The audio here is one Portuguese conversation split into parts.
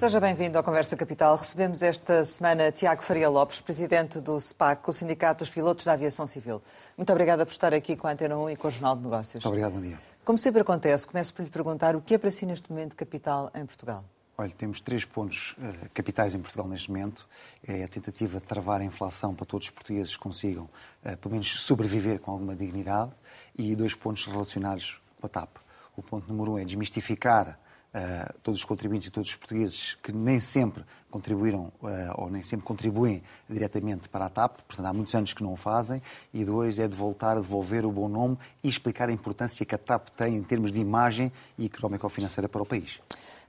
Seja bem-vindo à Conversa Capital. Recebemos esta semana Tiago Faria Lopes, presidente do SPAC, o Sindicato dos Pilotos da Aviação Civil. Muito obrigada por estar aqui com a Antena 1 e com o Jornal de Negócios. Muito obrigado, bom dia. Como sempre acontece, começo por lhe perguntar o que é para si neste momento capital em Portugal? Olha, temos três pontos uh, capitais em Portugal neste momento. É a tentativa de travar a inflação para todos os portugueses consigam, uh, pelo menos, sobreviver com alguma dignidade. E dois pontos relacionados com a TAP. O ponto número um é desmistificar uh, todos os contribuintes e todos os portugueses que nem sempre contribuíram uh, ou nem sempre contribuem diretamente para a TAP, portanto há muitos anos que não o fazem, e dois é de voltar a devolver o bom nome e explicar a importância que a TAP tem em termos de imagem e económico-financeira para o país.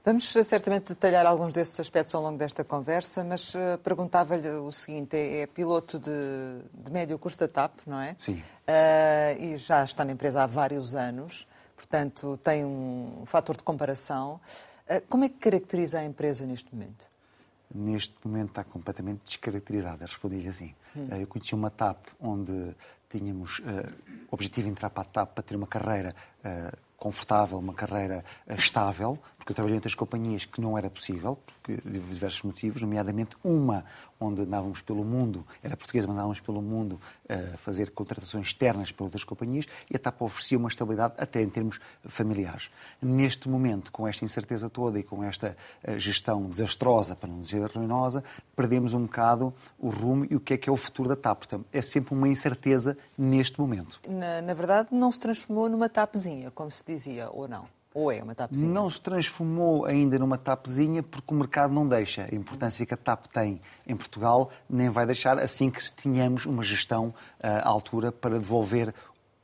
Vamos eh, certamente detalhar alguns desses aspectos ao longo desta conversa, mas uh, perguntava-lhe o seguinte: é, é piloto de, de, médio curso da TAP, não é? Sim. Uh, e já está na empresa há vários anos portanto, tem um fator de comparação. Eh, como é que caracteriza a empresa neste momento? Neste momento está completamente descaracterizada, respondi-lhe assim. Hum. Eh, eu conheci uma TAP onde tínhamos uh, objetivo de entrar para a TAP para ter uma carreira uh, confortável, uma carreira estável, porque eu trabalhei em outras companhias que não era possível, de diversos motivos, nomeadamente uma onde andávamos pelo mundo, era portuguesa, mas andávamos pelo mundo a eh, fazer contratações externas para outras companhias e a TAP oferecia uma estabilidade até em termos familiares. Neste momento, com esta incerteza toda e com esta eh, gestão desastrosa, para não dizer ruinosa, perdemos um bocado o rumo e o que é que é o futuro da TAP. Portanto, é sempre uma incerteza neste momento. Na, na verdade, não se transformou numa TAPzinha, como se dizia, ou não? Ou é uma TAPzinha? Não se transformou ainda numa TAPzinha porque o mercado não deixa. A importância que a TAP tem em Portugal nem vai deixar assim que tenhamos uma gestão eh, à altura para devolver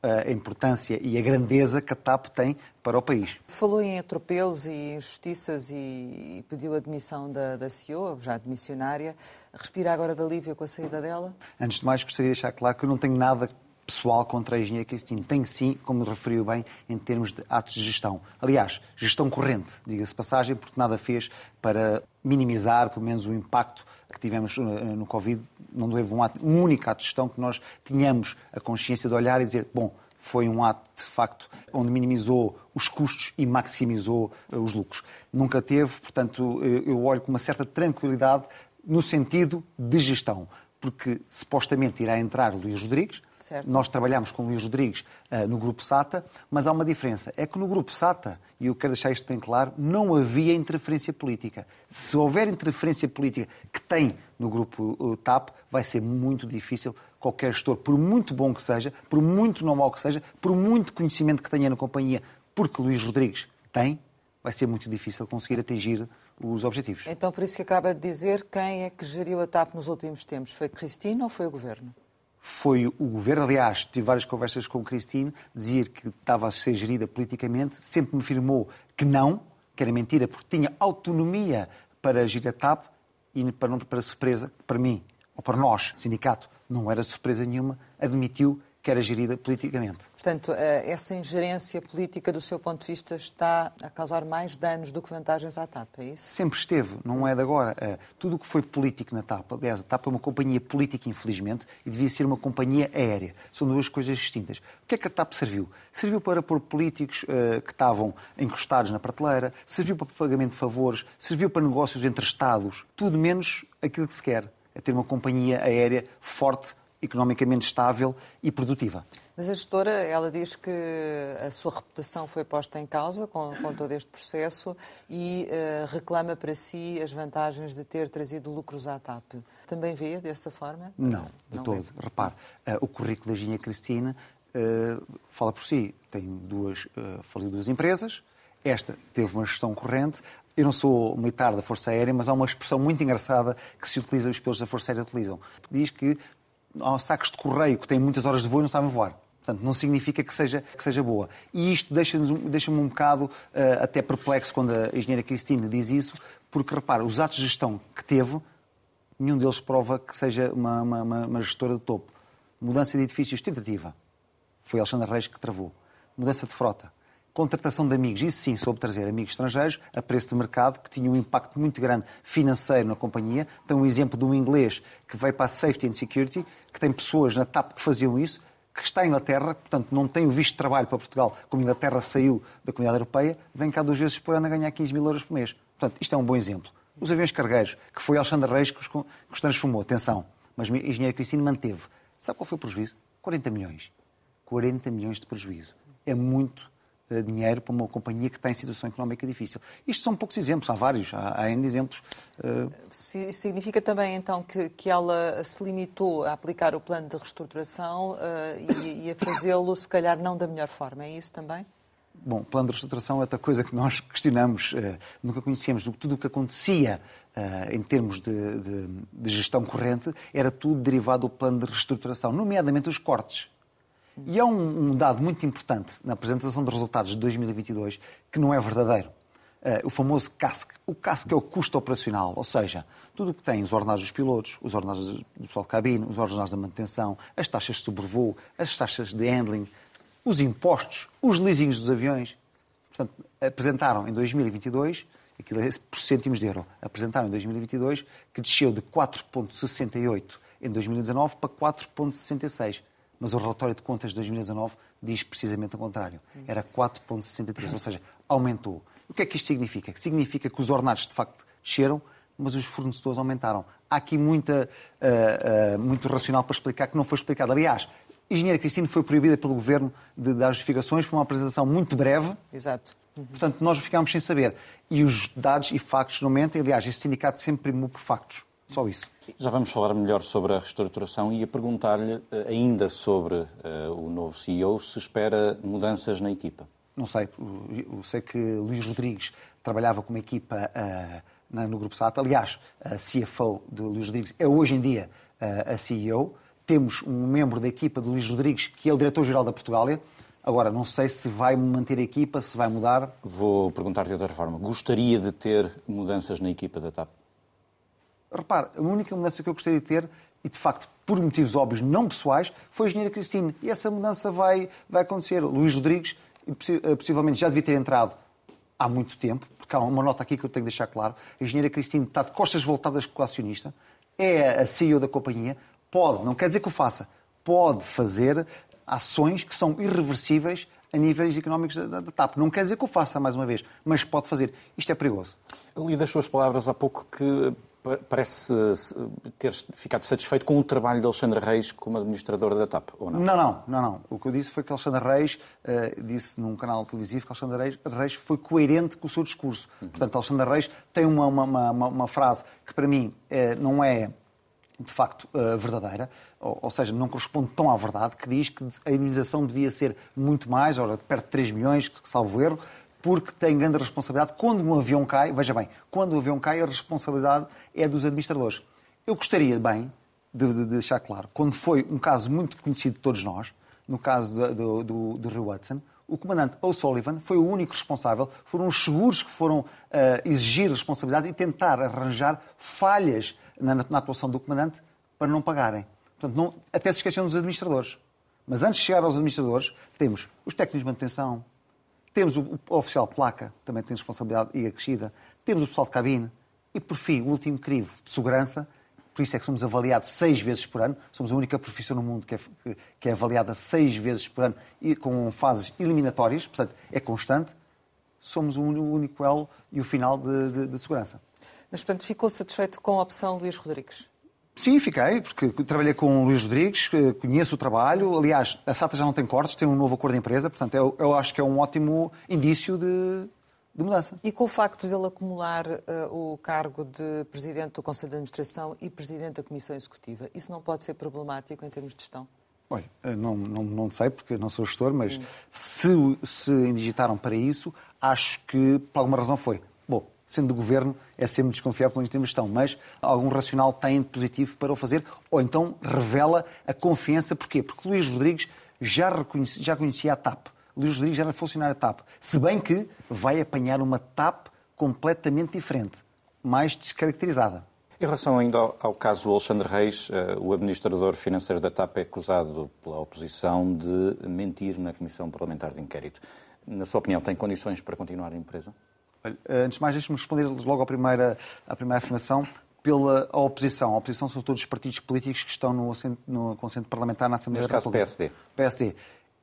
eh, a importância e a grandeza que a TAP tem para o país. Falou em atropelos e injustiças e pediu a demissão da, da CEO, já admissionária. Respira agora de alívio com a saída dela? Antes de mais, gostaria de deixar claro que eu não tenho nada pessoal contra a engenharia Cristina. Tem sim, como referiu bem, em termos de atos de gestão. Aliás, gestão corrente, diga-se passagem, porque nada fez para minimizar, pelo menos, o impacto que tivemos eh, no Covid. Não houve um, um único ato de gestão que nós tínhamos a consciência de olhar e dizer, bom, foi um ato, de facto, onde minimizou os custos e maximizou eh, os lucros. Nunca teve, portanto, eh, eu olho com uma certa tranquilidade no sentido de gestão porque supostamente irá entrar Luís Rodrigues. Certo. Nós trabalhamos com Luís Rodrigues uh, no Grupo SATA, mas há uma diferença. É que no Grupo SATA, e eu quero deixar isto bem claro, não havia interferência política. Se houver interferência política que tem no Grupo uh, TAP, vai ser muito difícil qualquer gestor, por muito bom que seja, por muito normal que seja, por muito conhecimento que tenha na companhia, porque Luís Rodrigues tem, vai ser muito difícil conseguir atingir os objetivos. Então, por isso que acaba de dizer, quem é que geriu a TAP nos últimos tempos? Foi Cristina ou foi o Governo? Foi o Governo, aliás, tive várias conversas com Cristina, dizia que estava a ser gerida politicamente, sempre me afirmou que não, que era mentira, porque tinha autonomia para gerir a TAP e para, não, para surpresa, para mim, ou para nós, sindicato, não era surpresa nenhuma, admitiu que era gerida politicamente. Portanto, eh, essa ingerência política, do seu ponto de vista, está a causar mais danos do que vantagens à TAP, é isso? Sempre esteve, não é de agora. Eh, tudo o que foi político na TAP, aliás, a TAP é uma companhia política, infelizmente, e devia ser uma companhia aérea. São duas coisas distintas. O que é que a TAP serviu? Serviu para pôr políticos uh, que estavam encostados na prateleira, serviu para pagamento de favores, serviu para negócios entre Estados, tudo menos aquilo que se quer. É ter uma companhia aérea forte, economicamente estável e produtiva. Mas a gestora, ela diz que a sua reputação foi posta em causa com, com todo este processo e uh, reclama para si as vantagens de ter trazido lucros à TAP. Também vê dessa forma? Não, de Não todo. Repare, uh, o currículo da Ginha Cristina uh, fala por si. Tem duas, uh, duas empresas, esta teve uma gestão corrente, eu não sou militar da Força Aérea, mas há uma expressão muito engraçada que se utiliza, os pilotos da Força Aérea utilizam. Diz que há sacos de correio que têm muitas horas de voo e não sabem voar. Portanto, não significa que seja, que seja boa. E isto deixa-me deixa um bocado uh, até perplexo quando a engenheira Cristina diz isso, porque, repara, os atos de gestão que teve, nenhum deles prova que seja uma, uma, uma gestora de topo. Mudança de edifícios, tentativa. Foi Alexandre Reis que travou. Mudança de frota. Contratação de amigos, isso sim, soube trazer amigos estrangeiros a preço de mercado, que tinha um impacto muito grande financeiro na companhia. Tem um exemplo de um inglês que veio para a Safety and Security, que tem pessoas na TAP que faziam isso, que está em Inglaterra, portanto não tem o visto de trabalho para Portugal, como a Inglaterra saiu da Comunidade Europeia, vem cá duas vezes por ano a ganhar 15 mil euros por mês. Portanto, isto é um bom exemplo. Os aviões cargueiros, que foi Alexandre Reis que os, que os transformou, atenção, mas a engenheira Cristina manteve. Sabe qual foi o prejuízo? 40 milhões. 40 milhões de prejuízo. É muito dinheiro para uma companhia que está em situação económica difícil. Isto são poucos exemplos, há vários, há, há N exemplos. Uh... Significa também, então, que, que ela se limitou a aplicar o plano de reestruturação uh, e, e a fazê-lo, se calhar, não da melhor forma. É isso também? Bom, plano de reestruturação é outra coisa que nós questionamos, nunca conhecíamos. Tudo o que acontecia em termos de, de, de, gestão corrente era tudo derivado do plano de reestruturação, nomeadamente os cortes. E há um, um dado muito importante na apresentação de resultados de 2022 que não é verdadeiro. Uh, o famoso CASC. O CASC é o custo operacional, ou seja, tudo o que tem os ordenados dos pilotos, os ordenados do pessoal de cabine, os ordenados da manutenção, as taxas de sobrevoo, as taxas de handling, os impostos, os leasings dos aviões. Portanto, apresentaram em 2022, aquilo é por cêntimos de euro, apresentaram em 2022 que desceu de 4,68 em 2019 para 4,66. Mas o relatório de contas de 2019 diz precisamente o contrário. Era 4,63, ou seja, aumentou. O que é que isto significa? Significa que os ordenados de facto desceram, mas os fornecedores aumentaram. Há aqui muita, uh, uh, muito racional para explicar que não foi explicado. Aliás, Engenheira Cristina foi proibida pelo Governo de dar justificações, foi uma apresentação muito breve. Exato. Uhum. Portanto, nós ficámos sem saber. E os dados e factos não mentem. Aliás, este sindicato sempre primou por factos. Só isso. Já vamos falar melhor sobre a reestruturação e a perguntar-lhe eh, ainda sobre uh, o novo CEO se espera mudanças na equipa. Não sei. Eu sei que Luís Rodrigues trabalhava com uma equipa uh, no Grupo SAT. Aliás, a CFO de Luís Rodrigues é hoje em dia uh, a CEO temos um membro da equipa de Luís Rodrigues, que é o diretor-geral da Portugália. Agora, não sei se vai manter a equipa, se vai mudar. Vou perguntar-te de outra forma. Gostaria de ter mudanças na equipa da TAP? Repare, a única mudança que eu gostaria de ter, e de facto por motivos óbvios não pessoais, foi a engenheira Cristina. E essa mudança vai, vai acontecer. Luís Rodrigues, eh, possivelmente, já devia ter entrado há muito tempo, porque há uma nota aqui que eu tenho que deixar claro. A engenheira Cristina está de costas voltadas com o acionista, é a CEO da companhia, pode, não quer dizer que o faça, pode fazer ações que são irreversíveis a níveis económicos da, da TAP. Não quer dizer que o faça, mais uma vez, mas pode fazer. Isto é perigoso. Eu li das suas palavras há pouco que parece ter ficado satisfeito com o trabalho de Alexandre Reis como administrador da TAP, ou não? Não, não, não. não. O que eu disse foi que Alexandre Reis uh, disse num canal televisivo que Alexandre Reis, Reis, foi coerente com o seu discurso. Uhum. Portanto, Alexandre Reis tem uma, uma, uma, uma frase que para mim uh, não é de facto uh, verdadeira, ou, ou, seja, não corresponde tão à verdade, que diz que a indemnização devia ser muito mais, ora, perto de 3 milhões, salvo erro, porque tem grande responsabilidade. Quando um avião cai, veja bem, quando um avião cai, a responsabilidade é dos administradores. Eu gostaria bem de, de deixar claro, quando foi um caso muito conhecido de todos nós, no caso do, do, do, do Rio Hudson, o comandante O'Sullivan foi o único responsável, foram os seguros que foram uh, exigir responsabilidade e tentar arranjar falhas na, na atuação do comandante para não pagarem. Portanto, não, até se esqueceram dos administradores. Mas antes de chegar aos administradores, temos os técnicos de manutenção, temos o, oficial placa, também tem responsabilidade e acrescida, temos o pessoal de cabine e, por fim, o último crivo de segurança. Por isso é que somos avaliados seis vezes por ano. Somos a única profissão no mundo que é, que é avaliada seis vezes por ano e com fases eliminatórias, portanto, é constante. Somos o único elo e o final de, de, de segurança. Mas, portanto, ficou satisfeito com a opção Luís Rodrigues? Sim, fiquei, porque trabalhei com o Luís Rodrigues, conheço o trabalho. Aliás, a SATA já não tem cortes, tem um novo acordo de empresa, portanto, eu, eu acho que é um ótimo indício de, de mudança. E com o facto de ele acumular uh, o cargo de Presidente do Conselho de Administração e Presidente da Comissão Executiva, isso não pode ser problemático em termos de gestão? Olha, eh, não, não, não sei, porque não sou gestor, mas hum. se, se indigitaram para isso, acho que por alguma razão foi sendo do governo, é sempre desconfiável quando temos gestão, mas algum racional tem de positivo para o fazer, ou então revela a confiança. Porquê? Porque Luís Rodrigues já, reconhecia, já conhecia a TAP. Luís Rodrigues já era funcionário da TAP. Se bem que vai apanhar uma TAP completamente diferente, mais descaracterizada. Em relação ainda ao, caso do Alexandre Reis, uh, o administrador financeiro da TAP é acusado pela oposição de mentir na Comissão Parlamentar de Inquérito. Na sua opinião, tem condições para continuar a empresa? Eh, antes de mais, deixe-me responder logo à primeira, à primeira afirmação pela oposição. A oposição são todos os partidos políticos que estão no, no Conselho Parlamentar na Assembleia Neste da República. caso, PSD. PSD.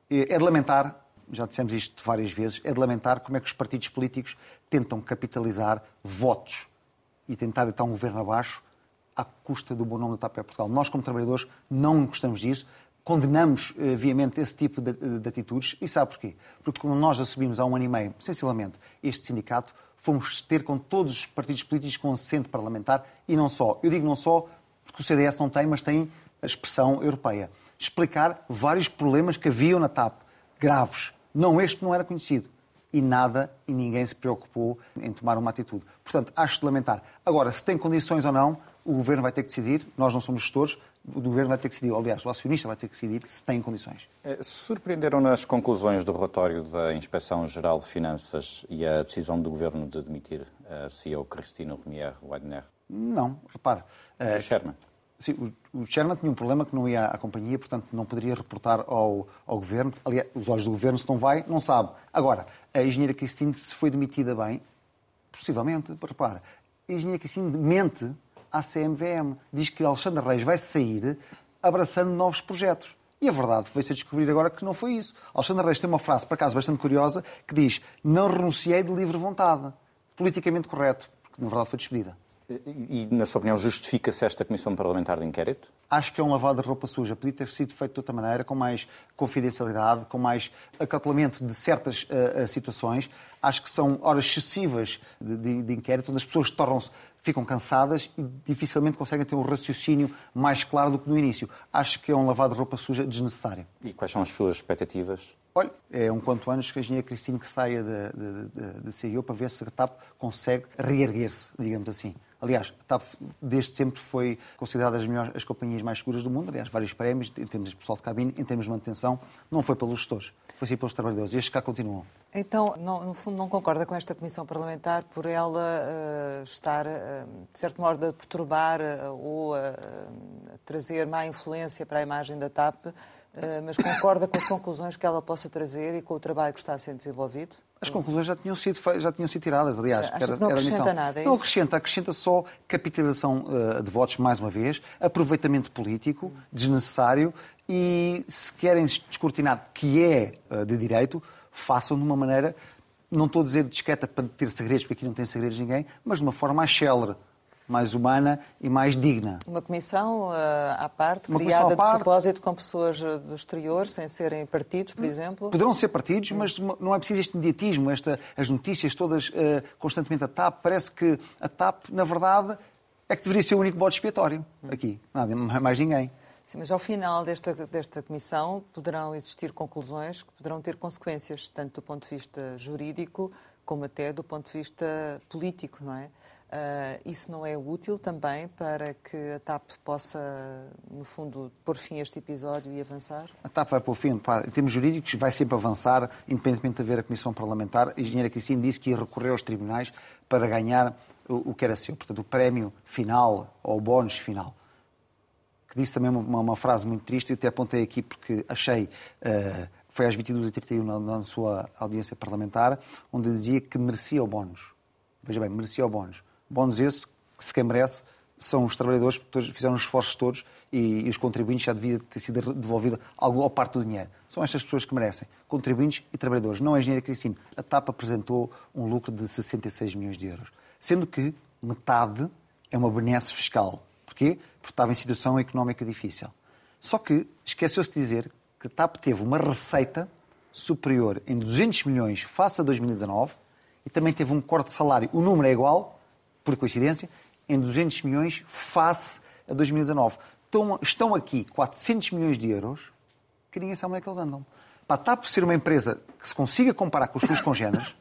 É de lamentar, já dissemos isto várias vezes, é de lamentar como é que os partidos políticos tentam capitalizar votos e tentar deitar um governo abaixo à custa do bom nome da TAP Portugal. Nós, como trabalhadores, não gostamos disso, condenamos uh, viamente esse tipo de, de, de, atitudes. E sabe porquê? Porque quando nós assumimos há um ano e meio, sensivelmente, este sindicato, fomos ter com todos os partidos políticos com assento parlamentar e não só. Eu digo não só porque o CDS não tem, mas tem a expressão europeia. Explicar vários problemas que haviam na TAP, graves. Não, este não era conhecido. E nada e ninguém se preocupou em tomar uma atitude. Portanto, acho de lamentar. Agora, se tem condições ou não, o governo vai ter que decidir, nós não somos gestores, o governo vai ter que decidir, aliás, o acionista vai ter que decidir se tem condições. Eh, surpreenderam nas conclusões do relatório da Inspeção-Geral de Finanças e a decisão do governo de demitir a CEO Cristina Romier Wagner? Não, repare. Uh, Sherman. Sim, o, o Sherman tinha um problema que não ia à companhia, portanto não poderia reportar ao, ao governo. Aliás, os olhos do governo, se não vai, não sabe. Agora, a engenheira Cristine se foi demitida bem, possivelmente, repare, a engenheira Cristine mente à CMVM. Diz que Alexandre Reis vai sair abraçando novos projetos. E a verdade foi-se a descobrir agora que não foi isso. Alexandre Reis tem uma frase, por acaso, bastante curiosa, que diz: Não renunciei de livre vontade. Politicamente correto, porque na verdade foi despedida. E, na sua opinião, justifica-se esta Comissão Parlamentar de Inquérito? Acho que é um lavado de roupa suja. Podia ter sido feito de outra maneira, com mais confidencialidade, com mais acautelamento de certas uh, situações. Acho que são horas excessivas de, de, de inquérito, onde as pessoas tornam-se ficam cansadas e dificilmente conseguem ter um raciocínio mais claro do que no início. Acho que é um lavado de roupa suja desnecessário. E quais são as suas expectativas? Olha, é um quanto antes que a engenheira Cristina que saia de CEO para ver se a TAP consegue reerguer-se, digamos assim. Aliás, a TAP desde sempre foi considerada as, melhores, as companhias mais seguras do mundo. Aliás, vários prémios em termos de pessoal de cabine, em termos de manutenção. Não foi pelos gestores, foi sim pelos trabalhadores. E estes cá continuam. Então, não, no fundo, não concorda com esta comissão parlamentar por ela uh, estar, uh, de certo modo, a perturbar uh, ou a trazer má influência para a imagem da TAP, mas concorda com as conclusões que ela possa trazer e com o trabalho que está a ser desenvolvido? As conclusões já tinham sido, já tinham sido tiradas, aliás. Acha era, que não acrescenta nada, é Não acrescenta, acrescenta só capitalização de votos, mais uma vez, aproveitamento político desnecessário e, se querem descortinar que é de direito, façam de uma maneira, não estou a dizer discreta para ter segredos, porque aqui não tem segredos de ninguém, mas de uma forma mais célere, mais humana e mais digna. Uma comissão uh, à parte, uma criada à parte. de propósito com pessoas eh, do exterior, sem serem partidos, por exemplo? Poderão ser partidos, mas não é preciso este mediatismo, esta, as notícias todas uh, constantemente a TAP. Parece que a TAP, na verdade, é que deveria ser o único bode expiatório aqui. Nada, mais ninguém. Sim, mas ao final desta, desta comissão poderão existir conclusões que poderão ter consequências, tanto do ponto de vista jurídico como até do ponto de vista político, não é? Uh, isso não é útil também para que a TAP possa, no fundo, pôr fim a este episódio e avançar? A TAP vai pôr fim, em termos jurídicos, vai sempre avançar, independentemente de haver a Comissão Parlamentar. A engenheira Cristina disse que ia recorrer aos tribunais para ganhar o, o que era seu, portanto, o prémio final ou o bónus final que disse também uma, uma frase muito triste, eu até apontei aqui porque achei, uh, foi às 22h31 na, na sua audiência parlamentar, onde dizia que merecia o bónus. Veja bem, merecia o bónus. Bónus esse que se quem merece são os trabalhadores, porque fizeram os esforços todos e, e, os contribuintes já devia ter sido devolvido algo ao parte do dinheiro. São estas pessoas que merecem, contribuintes e trabalhadores. Não é a engenheira Cristina. A TAP apresentou um lucro de 66 milhões de euros, sendo que metade é uma benesse fiscal. Porquê? Porque estava em situação económica difícil. Só que esqueceu-se de dizer que a TAP teve uma receita superior em 200 milhões face a 2019 e também teve um corte de salário. O número é igual, por coincidência, em 200 milhões face a 2019. Estão, estão aqui 400 milhões de euros que ninguém sabe onde é que eles andam. Para a TAP ser uma empresa que se consiga comparar com os seus congêneres,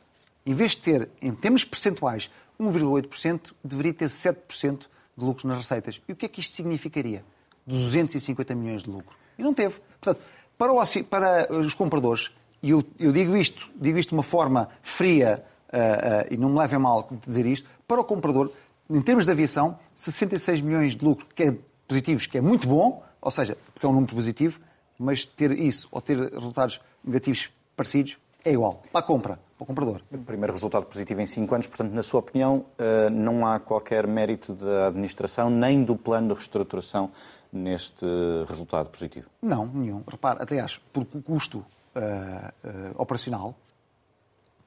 em vez de ter, em termos percentuais, 1,8%, deveria ter 7% de lucros nas receitas. E o que é que isto significaria? 250 milhões de lucro. E não teve. Portanto, para, o, para os compradores, e eu, eu, digo isto, digo isto de uma forma fria, uh, uh, e não me levem mal dizer isto, para o comprador, em termos de aviação, 66 milhões de lucro, que é positivos, que é muito bom, ou seja, porque é um número positivo, mas ter isso ou ter resultados negativos parecidos é igual. Para a compra para o comprador. Primeiro resultado positivo em cinco anos, portanto, na sua opinião, eh, não há qualquer mérito da administração nem do plano de reestruturação neste resultado positivo? Não, nenhum. Repare, aliás, porque o custo uh, uh, operacional,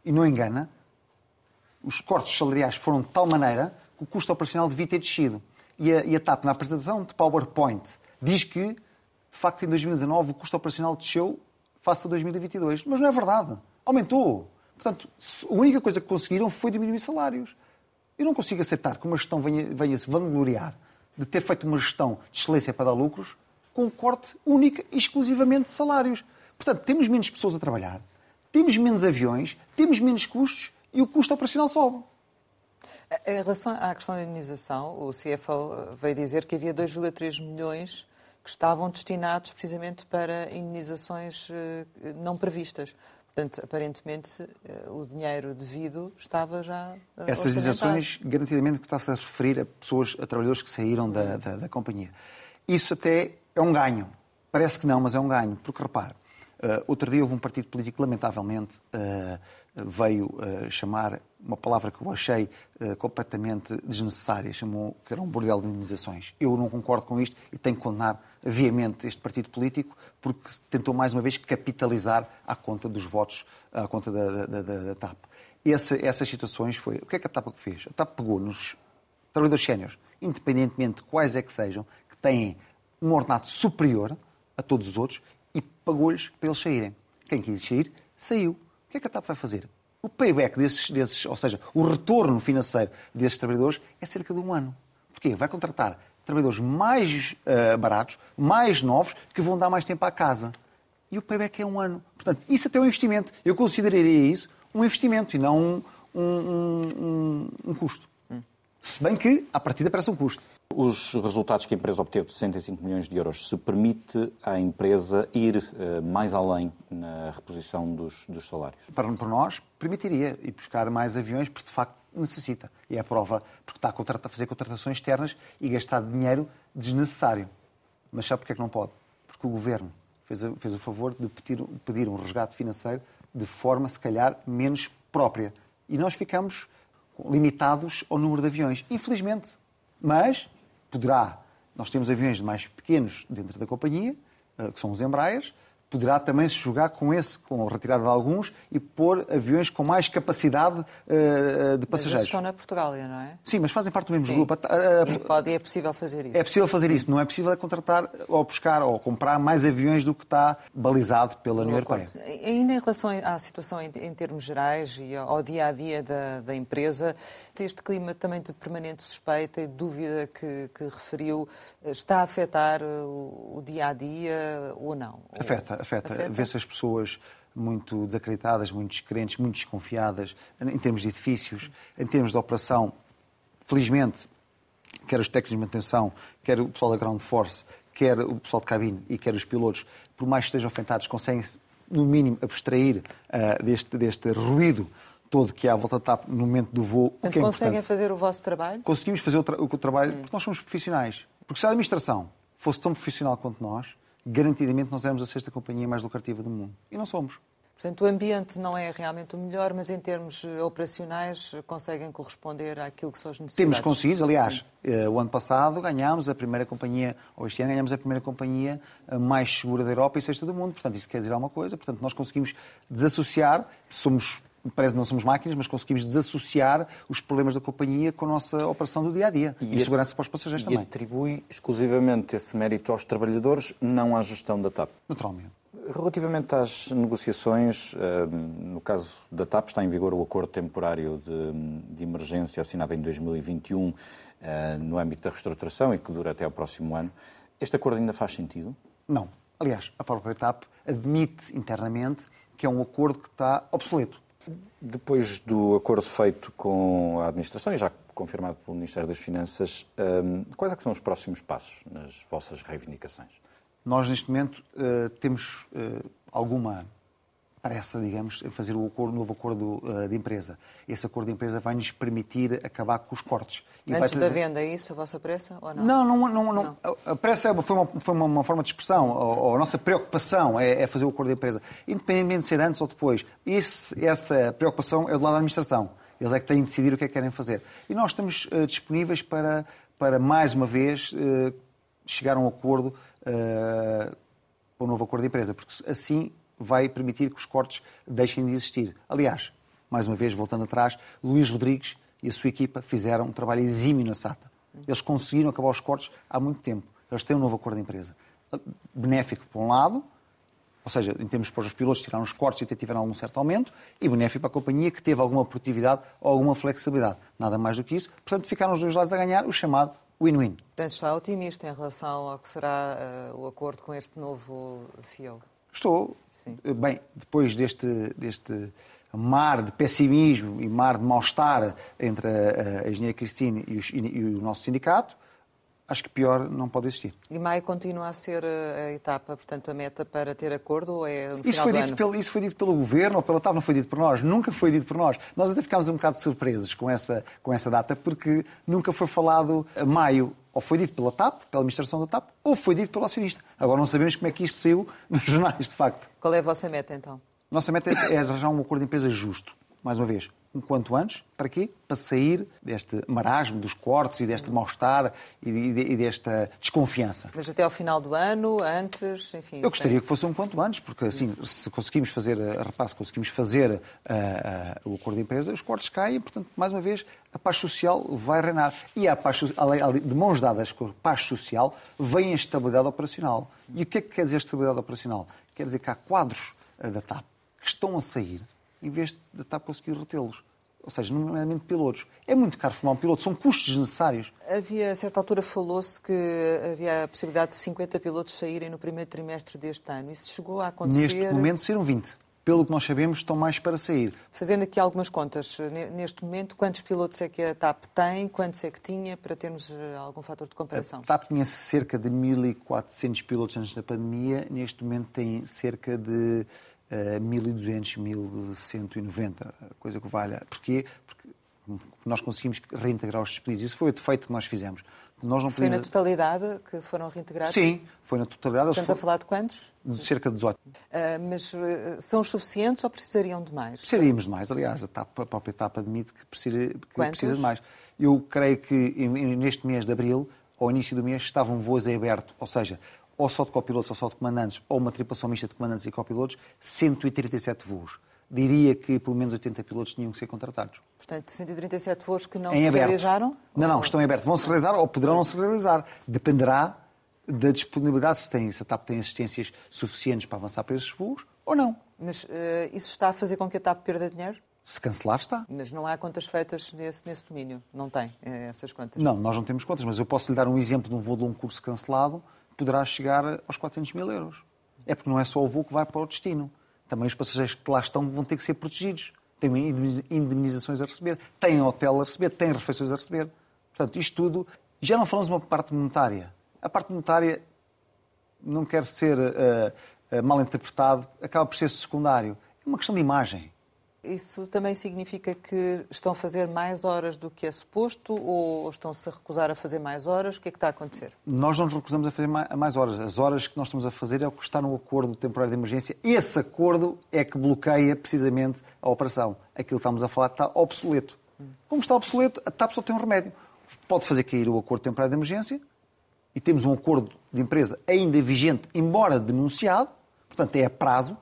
e não engana, os cortes salariais foram de tal maneira que o custo operacional devia ter descido. E a, e a TAP, na apresentação de PowerPoint, diz que, de facto, em 2019 o custo operacional desceu face a 2022. Mas não é verdade. Aumentou. Portanto, a única coisa que conseguiram foi diminuir salários. Eu não consigo aceitar que uma gestão venha, venha se vangloriar de ter feito uma gestão de excelência para dar lucros com um corte único e exclusivamente de salários. Portanto, temos menos pessoas a trabalhar, temos menos aviões, temos menos custos e o custo operacional sobe. Em relação à questão da indenização, o CFO veio dizer que havia 2,3 milhões que estavam destinados precisamente para indenizações eh, não previstas. Portanto, aparentemente, eh, o dinheiro devido estava já. Eh, Essas indenizações, garantidamente, que está-se a referir a pessoas, a trabalhadores que saíram da, da, da companhia. Isso até é um ganho. Parece que não, mas é um ganho. Porque, repare, uh, outro dia houve um partido político, lamentavelmente, uh, veio uh, chamar uma palavra que eu achei completamente desnecessária, chamou que era um bordel de indenizações. Eu não concordo com isto e tenho que condenar veemente este partido político porque tentou mais uma vez capitalizar à conta dos votos, à conta da, da, da, da TAP. Essa, essas situações foi. O que é que a TAP fez? A TAP pegou nos trabalhadores séniores, independentemente de quais é que sejam, que têm um ordenado superior a todos os outros e pagou-lhes para eles saírem. Quem quis sair, saiu. O que é que a TAP vai fazer? O payback desses, desses, ou seja, o retorno financeiro desses trabalhadores é cerca de um ano. Porquê? Vai contratar trabalhadores mais uh, baratos, mais novos, que vão dar mais tempo à casa. E o payback é um ano. Portanto, isso até é um investimento. Eu consideraria isso um investimento e não um, um, um, um custo. Se bem que, à partida, parece um custo. Os resultados que a empresa obteve de 65 milhões de euros se permite à empresa ir uh, mais além na reposição dos, dos salários? Para, para, nós, permitiria ir buscar mais aviões, porque de facto necessita. E é a prova, porque está a, a fazer contratações externas e gastar dinheiro desnecessário. Mas sabe porque é que não pode? Porque o governo fez, a, fez o favor de pedir, pedir um resgate financeiro de forma, se calhar, menos própria. E nós ficamos limitados ao número de aviões. Infelizmente. Mas poderá. Nós temos aviões mais pequenos dentro da companhia, eh, que são os Embraers, poderá também se jogar com esse, com a retirada de alguns e pôr aviões com mais capacidade uh, de passageiros. Mas estão na Portugália, não é? Sim, mas fazem parte do mesmo Sim. grupo. Uh, pode, é possível fazer isso. É possível fazer isso. Não é possível contratar ou buscar ou comprar mais aviões do que está balizado pela União Europeia. Ainda em relação à situação em, em termos gerais e ao dia-a-dia -dia da, da, empresa, este clima também de permanente suspeita e dúvida que, que referiu está a afetar o dia-a-dia -dia, ou não? Afeta afeta. afeta. Vê-se as pessoas muito desacreditadas, muito descrentes, muito desconfiadas, em termos de edifícios, em termos de operação. Felizmente, quer os técnicos de manutenção, quer o pessoal da ground force, quer o pessoal de cabine e quer os pilotos, por mais que estejam afetados, conseguem, no mínimo, abstrair uh, deste, deste ruído todo que há à volta da TAP no momento do voo. Portanto, é conseguem fazer o vosso trabalho? Conseguimos fazer o, tra o trabalho hum. porque nós somos profissionais. Porque se a administração fosse tão profissional quanto nós, garantidamente nós éramos a sexta companhia mais lucrativa do mundo. E não somos. Portanto, o ambiente não é realmente o melhor, mas em termos eh, operacionais conseguem corresponder àquilo que são as necessidades. Temos conseguido, aliás, eh, o ano passado ganhámos a primeira companhia, ou este ano ganhámos a primeira companhia eh, mais segura da Europa e sexta do mundo. Portanto, isso quer dizer alguma coisa. Portanto, nós conseguimos desassociar, somos parece que não somos máquinas, mas conseguimos desassociar os problemas da companhia com a nossa operação do dia a dia e, e segurança para os passageiros e também. E atribui exclusivamente esse mérito aos trabalhadores, não à gestão da TAP? Naturalmente. Relativamente às negociações, eh, no caso da TAP está em vigor o acordo temporário de, de emergência assinado em 2021 eh, no âmbito da reestruturação e que dura até ao próximo ano. Este acordo ainda faz sentido? Não. Aliás, a própria TAP admite internamente que é um acordo que está obsoleto. Depois do acordo feito com a administração e já confirmado pelo Ministério das Finanças, hum, quais é são os próximos passos nas vossas reivindicações? Nós, neste momento, eh, temos eh, alguma pressa, digamos, em fazer o acordo, novo acordo uh, de empresa. Esse acordo de empresa vai nos permitir acabar com os cortes. E Antes da venda, é isso a vossa pressa ou não? Não, não, não. não. não. A pressa é foi uma, foi uma forma de expressão. A, a nossa preocupação é, é, fazer o acordo de empresa. Independentemente de ser antes ou depois. Esse, essa preocupação é do lado da administração. Eles é que têm de decidir o que é que querem fazer. E nós estamos uh, disponíveis para, para, mais uma vez, uh, chegar a um acordo, uh, um novo acordo de empresa, porque assim vai permitir que os cortes deixem de existir. Aliás, mais uma vez, voltando atrás, Luís Rodrigues e a sua equipa fizeram um trabalho exímio na SATA. Eles conseguiram acabar os cortes há muito tempo. Eles têm um novo acordo de empresa. Benéfico, por um lado, ou seja, em termos para os pilotos, tiraram os cortes e até tiveram algum certo aumento, e benéfico para a companhia, que teve alguma produtividade ou alguma flexibilidade. Nada mais do que isso. Portanto, ficaram os dois lados a ganhar, o chamado win-win. Portanto, está otimista em relação ao que será uh, o acordo com este novo CEO? Estou. Sim. Bem, depois deste, deste mar de pessimismo e mar de mal-estar entre a, a engenharia Cristine e, e o nosso sindicato, acho que pior não pode existir. E maio continua a ser a etapa, portanto, a meta para ter acordo ou é no isso foi dito ano? Pelo, isso foi dito pelo Governo ou pela TAP, não foi dito por nós. Nunca foi dito por nós. Nós até ficámos um bocado surpresos com essa, com essa data, porque nunca foi falado a maio. Ou foi dito pela TAP, pela administração da TAP, ou foi dito pelo acionista. Agora não sabemos como é que isto saiu nos jornais, de facto. Qual é a vossa meta, então? Nossa meta é arranjar um acordo de empresa justo. Mais uma vez, um quanto antes. Para quê? Para sair deste marasmo dos cortes e deste mal-estar e, desta desconfiança. Mas até ao final do ano, antes, enfim... Eu gostaria tem... que fosse um quanto antes, porque assim, se conseguimos fazer, repare, se conseguimos fazer uh, uh, o acordo de empresa, os cortes caem, portanto, mais uma vez, a paz social vai reinar. E a paz, de mãos dadas com a paz social, vem a estabilidade operacional. E o que é que quer dizer estabilidade operacional? Quer dizer que há quadros da TAP que estão a sair em vez de TAP conseguir retê-los. Ou seja, nomeadamente pilotos. É muito caro formar um piloto, são custos necessários. Havia, a certa altura, falou-se que havia a possibilidade de 50 pilotos saírem no primeiro trimestre deste ano. Isso chegou a acontecer? Neste momento, saíram 20. Pelo que nós sabemos, estão mais para sair. Fazendo aqui algumas contas, neste momento, quantos pilotos é que a TAP tem? Quantos é que tinha, para termos eh, algum fator de comparação? A TAP tinha cerca de 1.400 pilotos antes da pandemia, neste momento tem cerca de 1200, 1190, coisa que valha. Porquê? Porque nós conseguimos reintegrar os despedidos. Isso foi o defeito que nós fizemos. Nós não foi na totalidade que foram reintegrados? Sim, foi na totalidade. Estamos a falar de quantos? De cerca de 18. Uh, mas uh, são os suficientes ou precisariam de mais? Precisaríamos de mais. Aliás, a, etapa, a própria etapa admite que precisa, que precisa de mais. Eu creio que neste mês de abril, ao início do mês, estavam voos em aberto. Ou seja, ou só de copilotos ou só de comandantes, ou uma tripulação mista de comandantes e copilotos, 137 voos. Diria que pelo menos 80 pilotos tinham que ser contratados. Portanto, 137 voos que não em se aberto. realizaram? Não, não, estão em aberto. Vão se realizar ou poderão não se realizar. Dependerá da disponibilidade, se, tem, se a TAP tem assistências suficientes para avançar para esses voos ou não. Mas uh, isso está a fazer com que a TAP perda dinheiro? Se cancelar, está. Mas não há contas feitas nesse, nesse domínio? Não tem eh, essas contas? Não, nós não temos contas, mas eu posso lhe dar um exemplo de um voo de um curso cancelado poderá chegar aos 400 mil euros. É porque não é só o voo que vai para o destino. Também os passageiros que lá estão vão ter que ser protegidos. Têm indemnizações a receber, têm hotel a receber, têm refeições a receber. Portanto, isto tudo. Já não falamos de uma parte monetária. A parte monetária não quer ser uh, uh, mal interpretado, acaba por ser secundário. É uma questão de imagem. Isso também significa que estão a fazer mais horas do que é suposto ou estão-se a recusar a fazer mais horas? O que é que está a acontecer? Nós não nos recusamos a fazer mais horas. As horas que nós estamos a fazer é o que está no acordo temporário de emergência. Esse acordo é que bloqueia precisamente a operação. Aquilo que estamos a falar está obsoleto. Como está obsoleto, a TAP só tem um remédio. Pode fazer cair o acordo temporário de emergência e temos um acordo de empresa ainda vigente, embora denunciado, portanto é a prazo,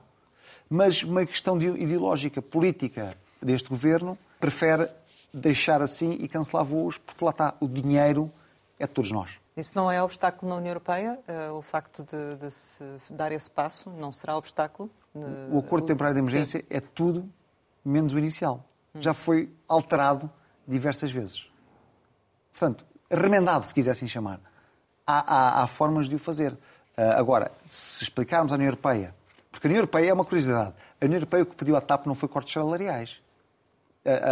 mas uma questão ideológica, política deste governo, prefere deixar assim e cancelar voos, porque lá está, o dinheiro é de todos nós. Isso não é obstáculo na União Europeia? Uh, o facto de, de, se dar esse passo não será obstáculo? Uh, o acordo temporário de emergência Sim. é tudo menos o inicial. Hum. Já foi alterado diversas vezes. Portanto, remendado, se quisessem chamar. Há, há, há formas de o fazer. Uh, agora, se explicarmos à União Europeia porque a União Europeia é uma curiosidade. A União Europeia o que pediu à TAP não foi cortes salariais.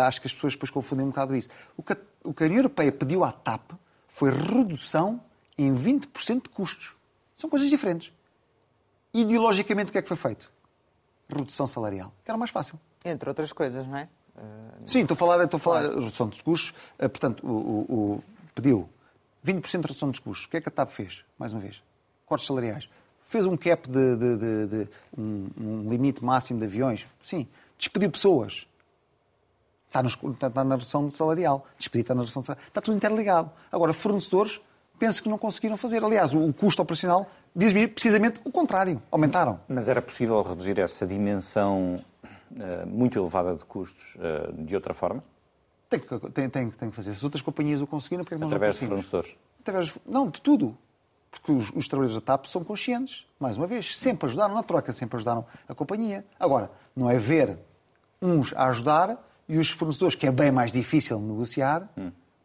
Acho que as pessoas depois confundem um bocado isso. O que, a, o que a União Europeia pediu à TAP foi redução em 20% de custos. São coisas diferentes. Ideologicamente, o que é que foi feito? Redução salarial, que era mais fácil. Entre outras coisas, não é? Sim, estou a falar, estou a falar claro. redução dos custos. Eh, portanto, o, o, o, pediu 20% de redução dos custos. O que é que a TAP fez, mais uma vez? Cortes salariais. Fez um cap de, de, de, de um, um, limite máximo de aviões? Sim. Despediu pessoas? Está, nos, está, na redução salarial. Despedir está na redução salarial. Está tudo interligado. Agora, fornecedores, penso que não conseguiram fazer. Aliás, o, o custo operacional diz-me precisamente o contrário. Aumentaram. Mas era possível reduzir essa dimensão uh, muito elevada de custos uh, de outra forma? Tem que, tem, tem, tem que fazer. Se as outras companhias o conseguiram, porque nós Através não de conseguimos? fornecedores. Através de- Não, de tudo. Porque os, os trabalhadores da TAP são conscientes, mais uma vez, sempre ajudaram na troca, sempre ajudaram a companhia. Agora, não é ver uns a ajudar e os fornecedores, que é bem mais difícil negociar.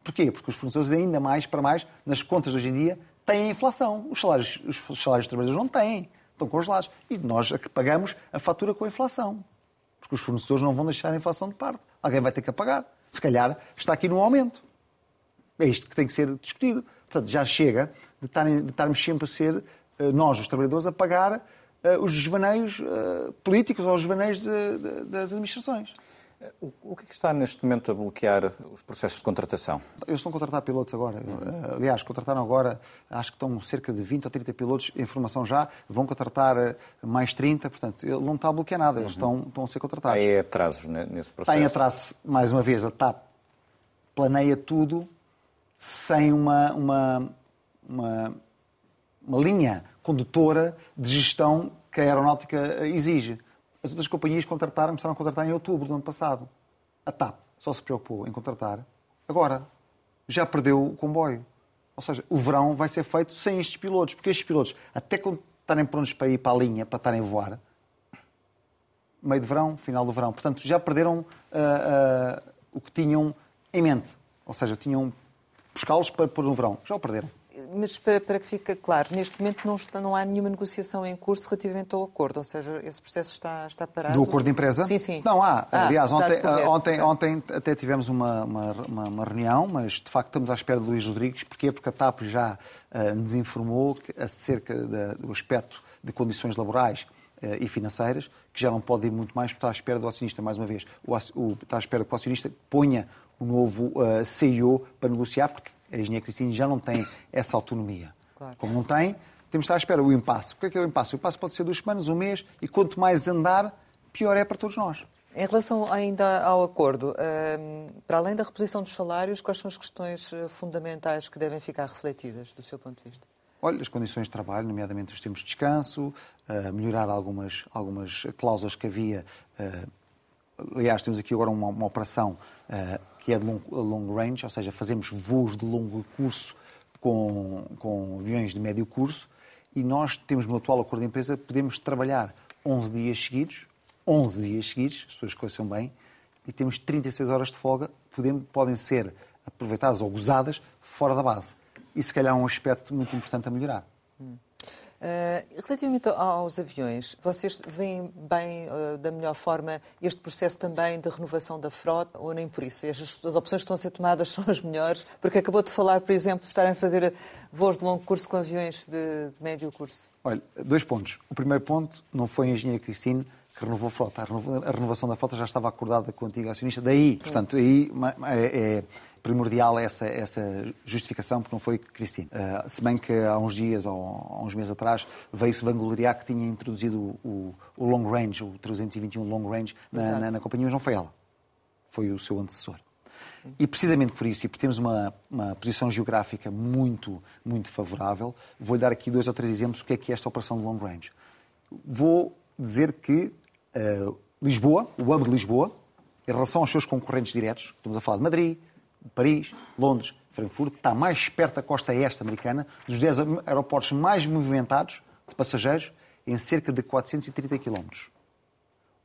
Porquê? Porque os fornecedores, ainda mais para mais, nas contas de hoje em dia, têm inflação. Os salários, os salários dos trabalhadores não têm, estão congelados. E nós é que pagamos a fatura com a inflação. Porque os fornecedores não vão deixar a inflação de parte. Alguém vai ter que a pagar. Se calhar está aqui no aumento. É isto que tem que ser discutido. Portanto, já chega de, estarem- de estarmos sempre a ser, eh, nós, os trabalhadores, a pagar eh, os desvaneios eh, políticos ou os desvaneios de- de- das administrações. O, que é que está neste momento a bloquear os processos de contratação? Eles estão a contratar pilotos agora. Aliás, contrataram agora, acho que estão cerca de 20 ou 30 pilotos em formação já. Vão contratar mais 30. Portanto, ele não está a bloquear nada. Eles estão, estão a ser Há contratados. é atrasos ne- nesse processo? Está em atraso, mais uma vez, a TAP planeia tudo sem uma, uma, uma, uma linha condutora de gestão que a aeronáutica exige. As outras companhias contrataram, começaram a contratar em outubro do ano passado. A TAP só se preocupou em contratar agora. Já perdeu o comboio. Ou seja, o verão vai ser feito sem estes pilotos, porque estes pilotos, até quando estarem prontos para ir para a linha, para estarem a voar, meio de verão, final do verão. Portanto, já perderam ah, ah, o que tinham em mente. Ou seja, tinham buscá-los para pôr no verão. Já o perderam. Mas para, para que fique claro, neste momento não, está, não há nenhuma negociação em curso relativamente ao acordo, ou seja, esse processo está, está parado. Do acordo de empresa? Sim, sim. Não há. Ah, Aliás, ontem, ontem, ontem até tivemos uma, uma, uma- uma reunião, mas de facto estamos à espera de Luís Rodrigues. Porquê? Porque a TAP já ah, nos informou que, acerca da- do aspecto de condições laborais ah, e financeiras, que já não pode ir muito mais, porque está à espera do acionista, mais uma vez. O, o- está à espera que o acionista ponha o novo ah, CEO para negociar, porque a engenharia Cristina já não tem essa autonomia. Claro. Como não tem, temos de estar à espera. O impasse. O que é que é o impasse? O impasse pode ser duas semanas, um mês, e quanto mais andar, pior é para todos nós. Em relação ainda ao acordo, hum, para além da reposição dos salários, quais são as questões eh, fundamentais que devem ficar refletidas, do seu ponto de vista? Olha, as condições de trabalho, nomeadamente os tempos de descanso, eh, melhorar algumas, algumas cláusulas que havia. eh, aliás, temos aqui agora uma, uma operação que é de long, long range, ou seja, fazemos voos de longo curso com, com aviões de médio curso e nós temos no atual acordo de empresa, podemos trabalhar 11 dias seguidos, 11 dias seguidos, as pessoas conheçam bem, e temos 36 horas de folga, podem, podem ser aproveitadas ou gozadas fora da base. E se calhar é um aspecto muito importante a melhorar. Uh, relativamente aos aviões, vocês veem bem, uh, da melhor forma, este processo também de renovação da frota, ou nem por isso? As, as opções que estão a ser tomadas são as melhores? Porque acabou de falar, por exemplo, de estarem a fazer voos de longo curso com aviões de, de médio curso. Olha, dois pontos. O primeiro ponto não foi a engenheira Cristine que renovou a frota. A renova- a renovação da frota já estava acordada com o antigo acionista. Daí, portanto, aí é, é primordial essa, essa justificação, porque não foi Cristine. Ah, se bem que há uns dias, ou há uns meses atrás, veio-se vangloriar que tinha introduzido o, o long range, o 321 long range, na, na, na companhia, mas não foi ela. Foi o seu antecessor. E precisamente por isso, e porque temos uma, uma posição geográfica muito, muito favorável, vou-lhe dar aqui dois ou três exemplos do que é que é esta operação de long range. Vou dizer que eh, Lisboa, o hub de Lisboa, em relação aos seus concorrentes diretos, estamos a falar de Madrid, Paris, Londres, Frankfurt, está mais perto da costa oeste americana, dos 10 aeroportos mais movimentados de passageiros, em cerca de 430 quilómetros.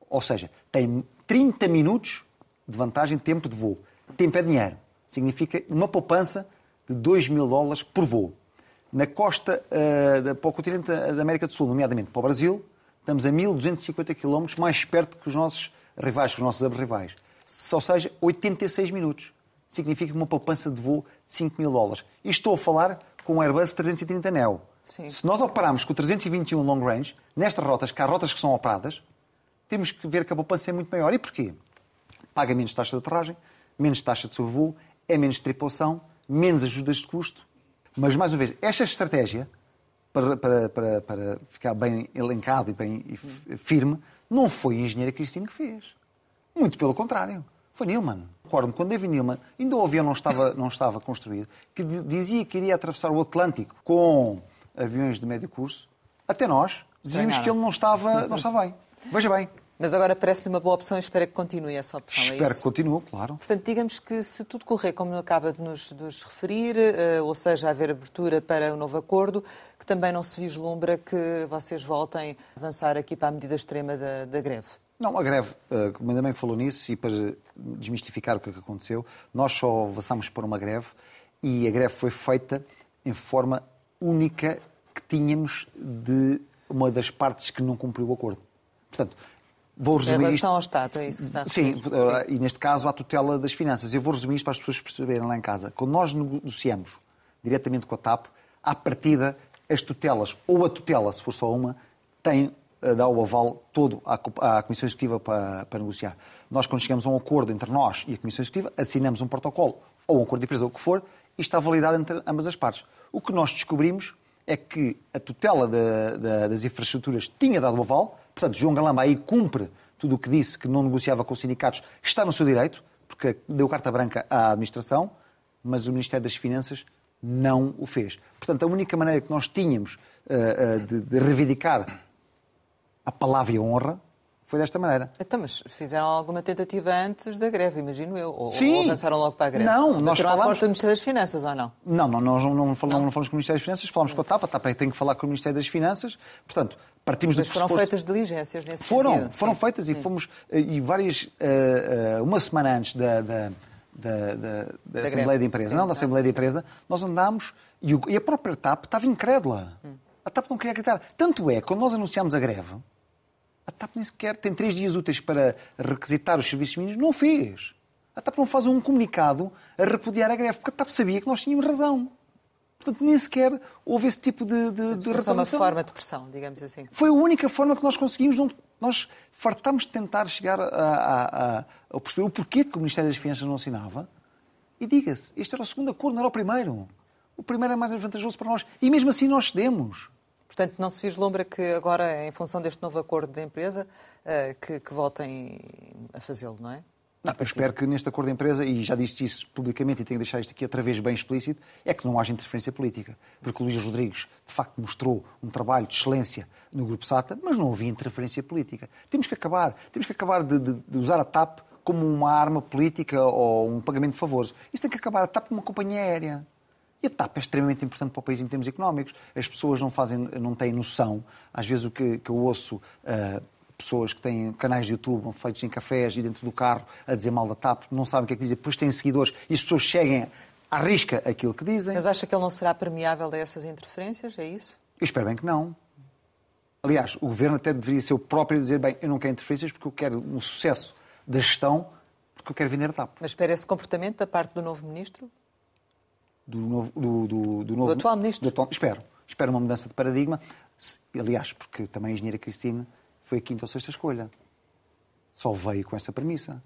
Ou seja, tem 30 minutos de vantagem de tempo de voo. Tempo é dinheiro. Significa uma poupança de 2 mil dólares por voo. Na costa da, para o continente da América do Sul, nomeadamente para o Brasil, estamos a 1.250 quilómetros mais perto que os nossos rivais, que os nossos rivais. Ou seja, 86 minutos. Significa uma poupança de voo de 5 mil dólares. E estou a falar com o Airbus 330 Neo. Sim. Se nós operarmos com o 321 long range, nestas rotas, que há rotas que são operadas, temos que ver que a poupança é muito maior. E porquê? Paga menos taxa de aterragem, menos taxa de sobrevoo, é menos tripulação, menos ajudas de custo. Mas, mais uma vez, esta estratégia, para, para, para, para ficar bem elencado e bem e firme, não foi a engenheira Cristina que fez. Muito pelo contrário. Foi Nilman. Recordo-me, quando David Nilman, ainda o avião não estava, não estava construído, que di- dizia que iria atravessar o Atlântico com aviões de médio curso, até nós dizíamos que ele não estava, não estava bem. Veja bem, Mas agora parece-lhe uma boa opção e espero que continue essa opção. É espero é que continue, claro. Portanto, digamos que se tudo correr como acaba de nos, de nos referir, uh, ou seja, haver abertura para um novo acordo, que também não se vislumbra que vocês voltem a avançar aqui para a medida extrema da, da greve. Não, a greve, uh, ainda bem que falou nisso e para desmistificar o que, é que aconteceu, nós só avançámos para uma greve e a greve foi feita em forma única que tínhamos de uma das partes que não cumpriu o acordo. Portanto, Vou resumir em relação isto... ao Estado, é isso que está a Sim, Sim, eh, e neste caso à tutela das finanças. Eu vou resumir isto para as pessoas perceberem lá em casa. Quando nós negociamos diretamente com a TAP, à partida, as tutelas, ou a tutela, se for só uma, tem, eh, dá o aval todo à, Comissão Executiva para, para negociar. Nós, quando chegamos a um acordo entre nós e a Comissão Executiva, assinamos um protocolo ou um acordo de empresa, o que for, e está validado entre ambas as partes. O que nós descobrimos é que a tutela de, de, das infraestruturas tinha dado o aval, portanto, João Galamba aí cumpre tudo o que disse, que não negociava com os sindicatos, está no seu direito, porque deu carta branca à administração, mas o Ministério das Finanças não o fez. Portanto, a única maneira que nós tínhamos uh, uh, de, de reivindicar a palavra e a honra foi desta maneira. Então, mas fizeram alguma tentativa antes da greve, imagino eu? Ou, Sim. ou avançaram logo para a greve? Não, nós falamos... falamos... do Ministério das Finanças, ou não? Não, não nós não, não, falamos, não. falamos com o Ministério das Finanças, falamos com a TAP, a TAP é tem que falar com o Ministério das Finanças. Portanto, partimos mas do foram feitas diligências nesse foram, sentido? Foram, Sim. feitas e fomos, eh, e várias, uh, uh, uma semana antes da, da, da, da, da Assembleia greve. de Empresa, Sim, não, da Assembleia de Empresa, nós andámos e, o, e a própria TAP estava incrédula. Hum. A TAP não queria acreditar. Tanto é, quando nós anunciámos a greve, a TAP nem sequer tem três dias úteis para requisitar os serviços mínimos, não fez. A TAP não faz um comunicado a repudiar a greve, porque a TAP sabia que nós tínhamos razão. Portanto, nem sequer houve esse tipo de, de, de reclamação. uma forma de pressão, digamos assim. Foi a única forma que nós conseguimos. Nós fartámos de tentar chegar a, a, a, a perceber o porquê que o Ministério das Finanças não assinava. E diga-se, este era o segundo acordo, não era o primeiro. O primeiro é mais vantajoso para nós. E mesmo assim nós cedemos. Portanto, não se vislumbra que agora, em função deste novo acordo da empresa, eh, que, que voltem a fazê-lo, não é? Não, eu espero que neste acordo de empresa, e já disse isso publicamente e tenho que deixar isto aqui outra vez bem explícito, é que não haja interferência política. Porque o Luís Rodrigues, de facto, mostrou um trabalho de excelência no Grupo SATA, mas não havia interferência política. Temos que acabar, temos que acabar de, de, de usar a TAP como uma arma política ou um pagamento de favores. Isso tem que acabar. A TAP como uma companhia aérea. E a TAP é extremamente importante para o país em termos económicos. As pessoas não, fazem, não têm noção. Às vezes o que, que eu ouço, uh, pessoas que têm canais de YouTube feitos em cafés e dentro do carro a dizer mal da TAP, não sabem o que é que dizer, depois têm seguidores e as pessoas cheguem à risca aquilo que dizem. Mas acha que ele não será permeável a essas interferências? É isso? Eu espero bem que não. Aliás, o Governo até deveria ser o próprio a dizer, bem, eu não quero interferências porque eu quero um sucesso da gestão, porque eu quero vender a TAP. Mas espera esse comportamento da parte do novo Ministro? Do novo, do, do, do novo do atual ministro. Do atual, espero. Espero uma mudança de paradigma. Aliás, porque também a engenheira Cristina foi a quinta ou sexta escolha. Só veio com essa premissa.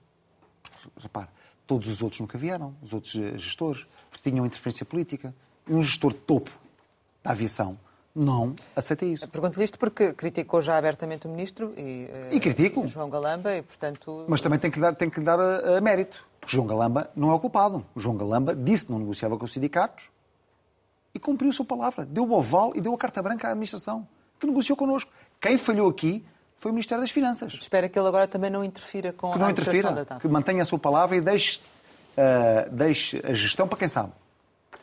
Porque, repare, todos os outros nunca vieram, os outros eh, gestores, porque tinham interferência política. E um gestor de topo da aviação não aceita isso. Pergunto-lhe isto porque criticou já abertamente o ministro e, e critico. João Galamba e, portanto... Mas também tem que lhe dar, tem que lhe dar a, a mérito. Porque João Galamba não é o culpado. O João Galamba disse que não negociava com os sindicatos e cumpriu a sua palavra. Deu o oval e deu a carta branca à administração, que negociou connosco. Quem falhou aqui foi o Ministério das Finanças. Espera que ele agora também não interfira com que não a interfira, da TAP. Que mantenha a sua palavra e deixe, uh, deixe a gestão para quem sabe.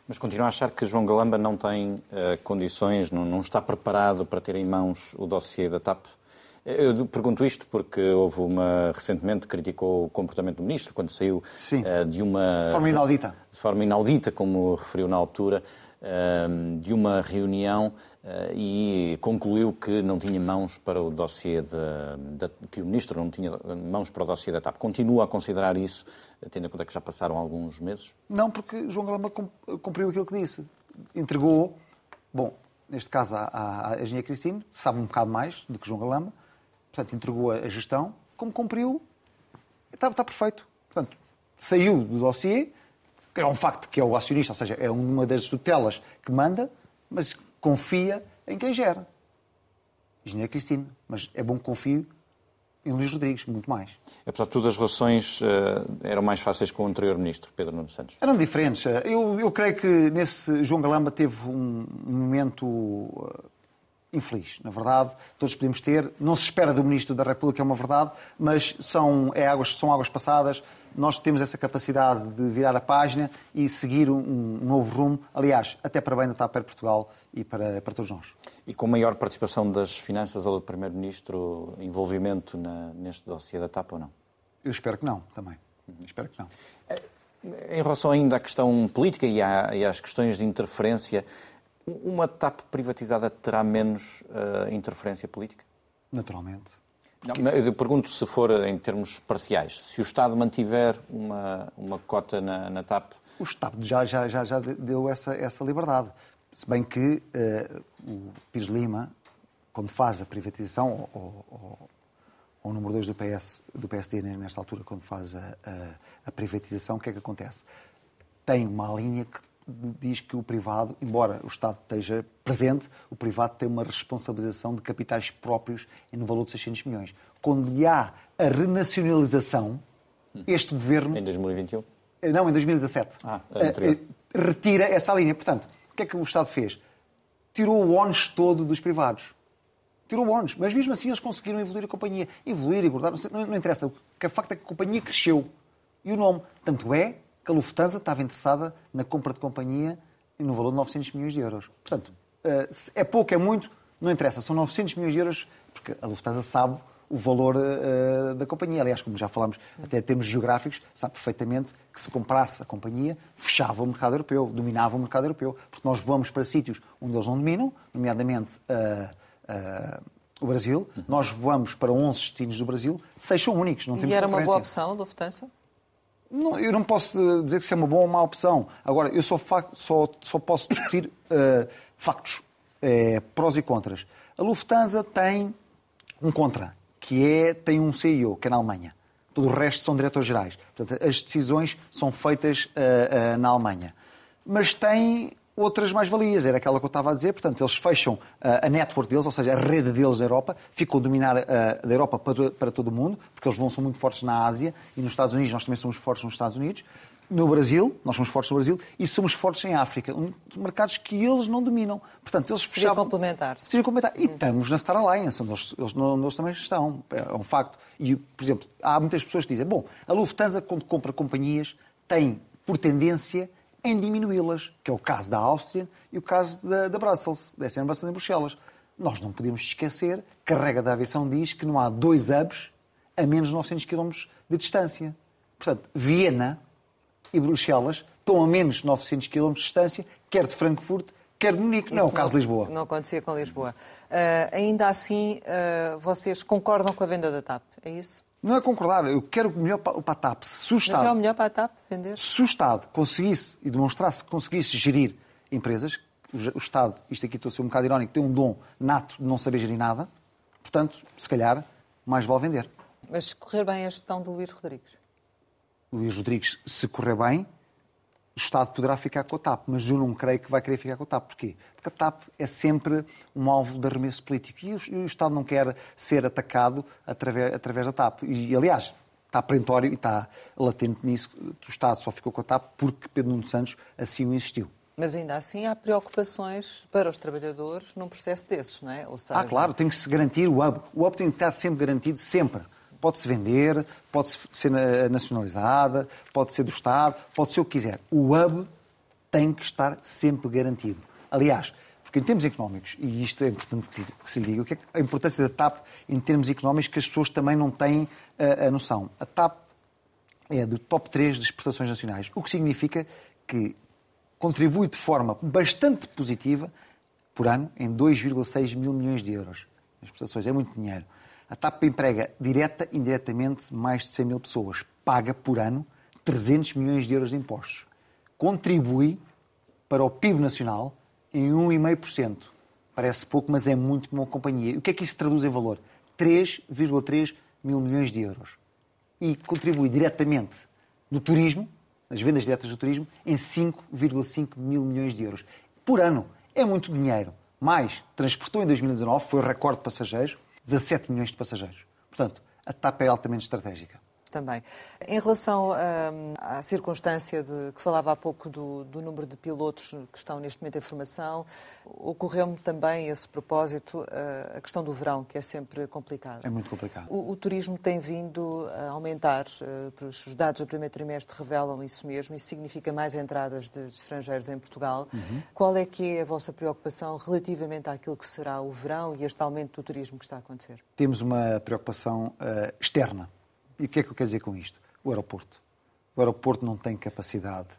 Mas continua a achar que João Galamba não tem uh, condições, não, não, está preparado para ter em mãos o dossiê da TAP? Eu pergunto isto porque houve uma. Recentemente criticou o comportamento do ministro quando saiu uh, de uma. De forma inaudita. De forma inaudita, como referiu na altura, uh, de uma reunião uh, e concluiu que não tinha mãos para o dossiê de, que o ministro não tinha mãos para o dossiê da TAP. Continua a considerar isso, tendo em conta que já passaram alguns meses? Não, porque João Galamba cumpriu aquilo que disse. Entregou, bom, neste caso à Engenharia Cristina, sabe um bocado mais do que João Galamba portanto, entregou a gestão, como cumpriu, está, está perfeito. Portanto, saiu do dossiê, é um facto que é o acionista, ou seja, é uma das tutelas que manda, mas confia em quem gera. Engenheiro Cristina. Mas é bom que confie em Luís Rodrigues, muito mais. Apesar de tudo, as relações uh, eram mais fáceis com o anterior ministro, Pedro Nuno Santos? Eram diferentes. Eu, eu creio que nesse João Galamba teve um momento uh, infeliz. Na verdade, todos podemos ter. Não se espera do Ministro da República, é uma verdade, mas são, é águas, são águas passadas. Nós temos essa capacidade de virar a página e seguir um, um novo rumo. Aliás, até para bem da TAP para Portugal e para, para todos nós. E com maior participação das finanças ou do Primeiro-Ministro, envolvimento na, neste dossiê da TAP ou não? Eu espero que não, também. Uhum. Espero que não. Em relação ainda à questão política e, à, e às questões de interferência, uma TAP privatizada terá menos uh, interferência política? Naturalmente. Não, eu pergunto se for em termos parciais. Se o Estado mantiver uma, uma cota na, na TAP. O Estado já, já, já, já deu essa, essa liberdade. Se bem que uh, o Pires Lima, quando faz a privatização, ou, ou, ou o número 2 do, PS, do PSD nesta altura, quando faz a, a, a privatização, o que é que acontece? Tem uma linha que diz que o privado, embora o Estado esteja presente, o privado tem uma responsabilização de capitais próprios no valor de 600 milhões. Quando há a renacionalização, este governo. Em 2021? Eh, não, em 2017. Ah, anterior. Eh, eh, retira essa linha. Portanto, o que é que o Estado fez? Tirou o ónus todo dos privados. Tirou o ónus. Mas mesmo assim eles conseguiram evoluir a companhia. Evoluir e guardar. Não, não interessa. O que é facto é que a companhia cresceu. E o nome. Tanto é que a Lufthansa estava interessada na compra de companhia no valor de 900 milhões de euros. Portanto, eh, é pouco, é muito, não interessa, são 900 milhões de euros, porque a Lufthansa sabe o valor uh, da companhia. Aliás, como já falámos, até em termos geográficos, sabe perfeitamente que se comprasse a companhia, fechava o mercado europeu, dominava o mercado europeu. Porque nós vamos para sítios onde eles não dominam, nomeadamente uh, uh, o Brasil. Uhum. Nós voamos para 11 destinos do Brasil, seis são únicos, não temos E era uma boa opção a Lufthansa? Não, eu não posso dizer que isso é uma boa ou má opção. Agora, eu só, só, só posso discutir uh, factos, é, prós e contras. A Lufthansa tem um contra, que é tem um CEO, que é na Alemanha. Todo o resto são diretores gerais. Portanto, as decisões são feitas uh, uh, na Alemanha. Mas tem outras mais-valias. Era aquela que eu estava a dizer. Portanto, eles fecham uh, a network deles, ou seja, a rede deles da Europa, ficam a dominar uh, da Europa para, todo o mundo, porque eles vão são muito fortes na Ásia e nos Estados Unidos, nós também somos fortes nos Estados Unidos. No Brasil, nós somos fortes no Brasil e somos fortes em África, um mercados que eles não dominam. Portanto, eles fechavam. Seria complementar. Seria complementar. E estamos na Star Alliance, onde eles, eles, onde eles também estão. É um facto. E, por exemplo, há muitas pessoas que dizem: bom, a Lufthansa, quando compra companhias, tem por tendência em diminuí-las, que é o caso da Áustria e o caso da, da Brussels, da SN em Bruxelas. Nós não podemos esquecer que a regra da aviação diz que não há dois hubs a menos de 900 km de distância. Portanto, Viena e Bruxelas estão a menos de 900 km de distância, quer de Frankfurt, quer de Munique. não é o caso de Lisboa. Não acontecia com Lisboa. Uh, ainda assim, uh, vocês concordam com a venda da TAP, é isso? Não é concordar, eu quero o melhor para a TAP. Se o Estado, Mas é o melhor para a TAP vender? Se o Estado conseguisse e demonstrasse que conseguisse gerir empresas, o Estado, isto aqui estou a ser um bocado irónico, tem um dom nato de não saber gerir nada, portanto, se calhar, mais vale vender. Mas se correr bem a gestão do Luís Rodrigues? Luís Rodrigues, se correr bem, o Estado poderá ficar com a TAP, mas eu não creio que vai querer ficar com a TAP. Porquê? Porque a TAP é sempre um alvo de arremesso político e o, Estado não quer ser atacado através, através da TAP. E, aliás, está perentório e está latente nisso. O Estado só ficou com a TAP porque Pedro Nuno Santos assim o insistiu. Mas ainda assim há preocupações para os trabalhadores num processo desses, não é? Ou seja... Ah, claro, tem que se garantir o hub. O hub tem que estar sempre garantido, sempre. Pode-se vender, pode ser nacionalizada, pode ser do Estado, pode ser o que quiser. O hub tem que estar sempre garantido. Aliás, porque em termos económicos, e isto é importante que se lhe diga, o que é a importância da TAP em termos económicos que as pessoas também não têm eh, a noção. A TAP é do top 3 de exportações nacionais, o que significa que contribui de forma bastante positiva por ano em 2,6 mil milhões de euros. As exportações é muito dinheiro. A TAP emprega direta e indiretamente mais de 100 mil pessoas. Paga por ano 300 milhões de euros de impostos. Contribui para o PIB nacional em 1,5%. Parece pouco, mas é muito uma companhia. E o que é que isso traduz em valor? 3,3 mil milhões de euros. E contribui diretamente no turismo, nas vendas diretas do turismo, em 5,5 mil milhões de euros. Por ano. É muito dinheiro. Mais, transportou em 2019, foi recorde de passageiros, 17 milhões de passageiros. Portanto, a TAP é altamente estratégica. Também. Em relação hum, à circunstância de, que falava há pouco do, do, número de pilotos que estão neste momento em formação, ocorreu-me também esse propósito a questão do verão, que é sempre complicado. É muito complicado. O, o turismo tem vindo a aumentar, os dados do primeiro trimestre revelam isso mesmo, isso significa mais entradas de estrangeiros em Portugal. Uhum. Qual é que é a vossa preocupação relativamente àquilo que será o verão e este aumento do turismo que está a acontecer? Temos uma preocupação uh, externa. E o que é que eu quero dizer com isto? O aeroporto. O aeroporto não tem capacidade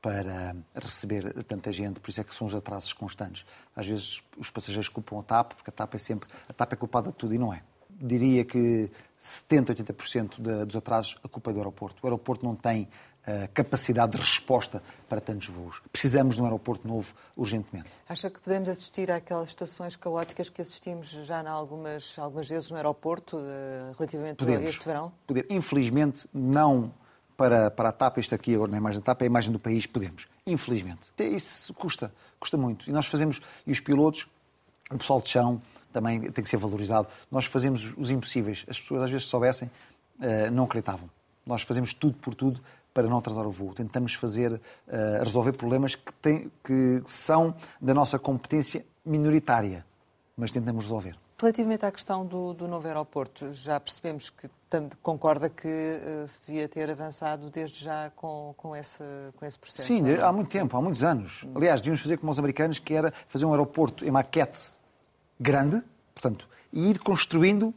para receber tanta gente, por isso é que são os atrasos constantes. Às vezes os passageiros culpam a TAP, porque a TAP é sempre a TAP é culpada de tudo e não é. Diria que 70, 80% dos atrasos a culpa é do aeroporto. O aeroporto não tem capacidade de resposta para tantos voos. Precisamos de um aeroporto novo urgentemente. Acha que podemos assistir àquelas situações caóticas que assistimos já em algumas, algumas vezes no aeroporto, eh, relativamente podemos, a este verão? Poder. Infelizmente, não para, para a TAP, isto aqui agora na imagem da TAP, é a imagem do país, podemos. Infelizmente. Isso custa, custa muito. E nós fazemos, e os pilotos, o pessoal de chão, também tem que ser valorizado. Nós fazemos os impossíveis. As pessoas às vezes soubessem, eh, não acreditavam. Nós fazemos tudo por tudo para não atrasar o voo. Tentamos fazer, uh, resolver problemas que, tem, que são da nossa competência minoritária, mas tentamos resolver. Relativamente à questão do, do novo aeroporto, já percebemos que concorda que uh, se devia ter avançado desde já com, com, esse, com esse processo? Sim, há muito tempo, há muitos anos. Aliás, devíamos fazer como os americanos, que era fazer um aeroporto em maquete grande, portanto, e ir construindo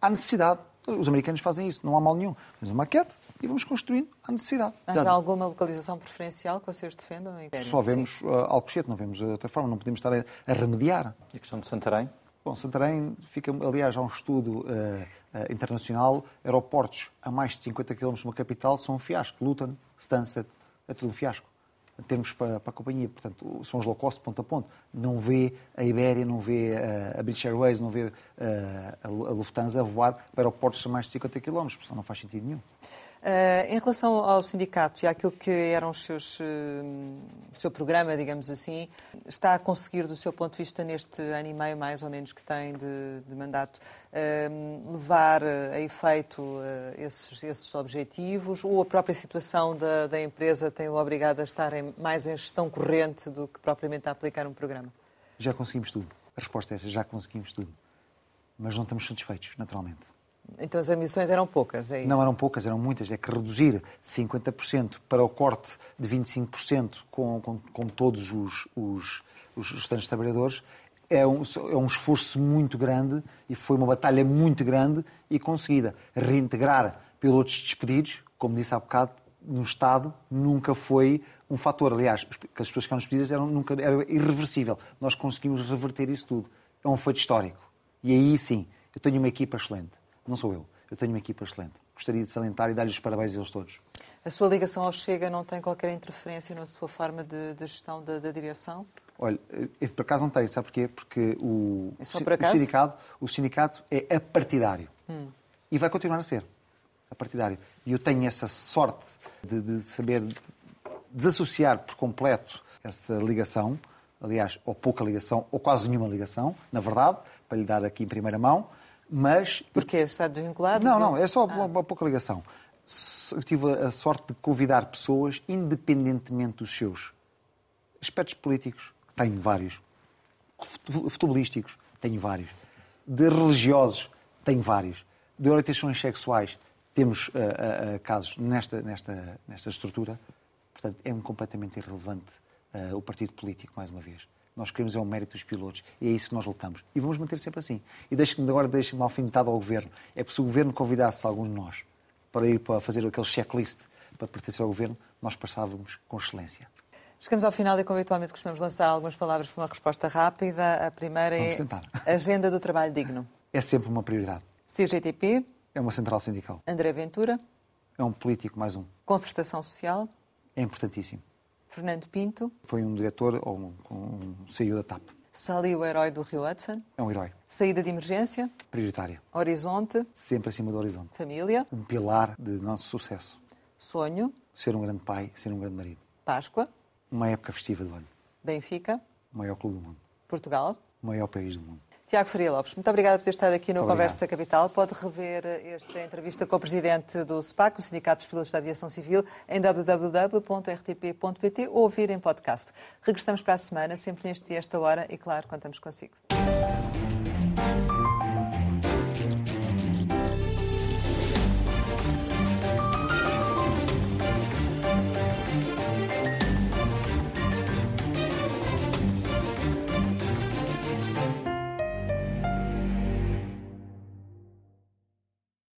à necessidade. Os americanos fazem isso, não há mal nenhum. Mas uma maquete e vamos construindo à necessidade. Mas há alguma localização preferencial que vocês defendam? Só vemos uh, Alcochete, não vemos outra forma, não podemos estar a, a, remediar. E a questão de Santarém? Bom, Santarém fica, aliás, há um estudo uh, uh, internacional, aeroportos a mais de 50 km de uma capital são um fiasco. Luton, Stansted, é tudo um fiasco em termos para, para, a companhia. Portanto, são os low cost ponto a ponto. Não vê a Iberia, não vê a, a British Airways, não vê a, a, Lufthansa a voar para aeroportos a mais de 50 km, porque senão não faz sentido nenhum. Uh, em relação ao sindicato e àquilo que eram os seus, uh, o seu programa, digamos assim, está a conseguir, do seu ponto de vista, neste ano e meio, mais ou menos, que tem de, de mandato, uh, levar a efeito esses, esses, objetivos ou a própria situação da, da empresa tem-o obrigado a estar em, mais em gestão corrente do que propriamente a aplicar um programa? Já conseguimos tudo. A resposta é essa, já conseguimos tudo. Mas não estamos satisfeitos, naturalmente. Então as emissões eram poucas, é isso? Não eram poucas, eram muitas. É que reduzir 50% para o corte de 25% com, com, com todos os, os, os restantes trabalhadores é um, é um esforço muito grande e foi uma batalha muito grande e conseguida. Reintegrar pilotos despedidos, como disse há bocado, no Estado nunca foi um fator. Aliás, as pessoas que ficaram despedidas eram, nunca, era irreversível. Nós conseguimos reverter isso tudo. É um feito histórico. E aí sim, eu tenho uma equipa excelente não sou eu. Eu tenho uma equipa excelente. Gostaria de salientar e dar-lhes os parabéns a eles todos. A sua ligação ao Chega não tem qualquer interferência na sua forma de, de gestão da, da, direção? Olha, eh, por acaso não tem, sabe porquê? Porque o, é o, sindicato, o sindicato é apartidário. Hum. E vai continuar a ser apartidário. E eu tenho essa sorte de, de saber desassociar por completo essa ligação, aliás, ou pouca ligação, ou quase nenhuma ligação, na verdade, para lhe dar aqui em primeira mão, mas... Porquê? Está desvinculado? Não, não, é só ah. uma, pouca ligação. Eu tive a sorte de convidar pessoas, independentemente dos seus aspectos políticos, tenho vários, futebolísticos, tenho vários, de religiosos, tenho vários, de orientações sexuais, temos uh, uh, uh, casos nesta, nesta, nesta estrutura. Portanto, é completamente irrelevante o partido político, mais uma vez. Nós queremos é o mérito dos pilotos e é isso que nós lutamos. E vamos manter sempre assim. E deixe-me agora deixe-me alfinetado ao Governo. É porque se o Governo convidasse algum de nós para ir para fazer aquele checklist para pertencer ao Governo, nós passávamos com excelência. Chegamos ao final e, como habitualmente, costumamos lançar algumas palavras para uma resposta rápida. A primeira é Agenda do Trabalho Digno. É sempre uma prioridade. CGTP. É uma central sindical. André Ventura. É um político mais um. Concertação Social. É importantíssimo. Fernando Pinto. Foi um diretor ou um, um CEO da TAP. Sali, o herói do Rio Hudson. É um herói. Saída de emergência. Prioritária. Horizonte. Sempre acima do horizonte. Família. Um pilar de nosso sucesso. Sonho. Ser um grande pai, ser um grande marido. Páscoa. Uma época festiva do ano. Benfica. O maior clube do mundo. Portugal. O maior país do mundo. Tiago Faria Lopes, muito obrigada por ter estado aqui no Conversa Capital. Pode rever esta entrevista com o presidente do SPAC, o Sindicato dos Pilotos da Aviação Civil, em www.rtp.pt ou ouvir em podcast. Regressamos para a semana, sempre neste dia, esta hora, e claro, contamos consigo.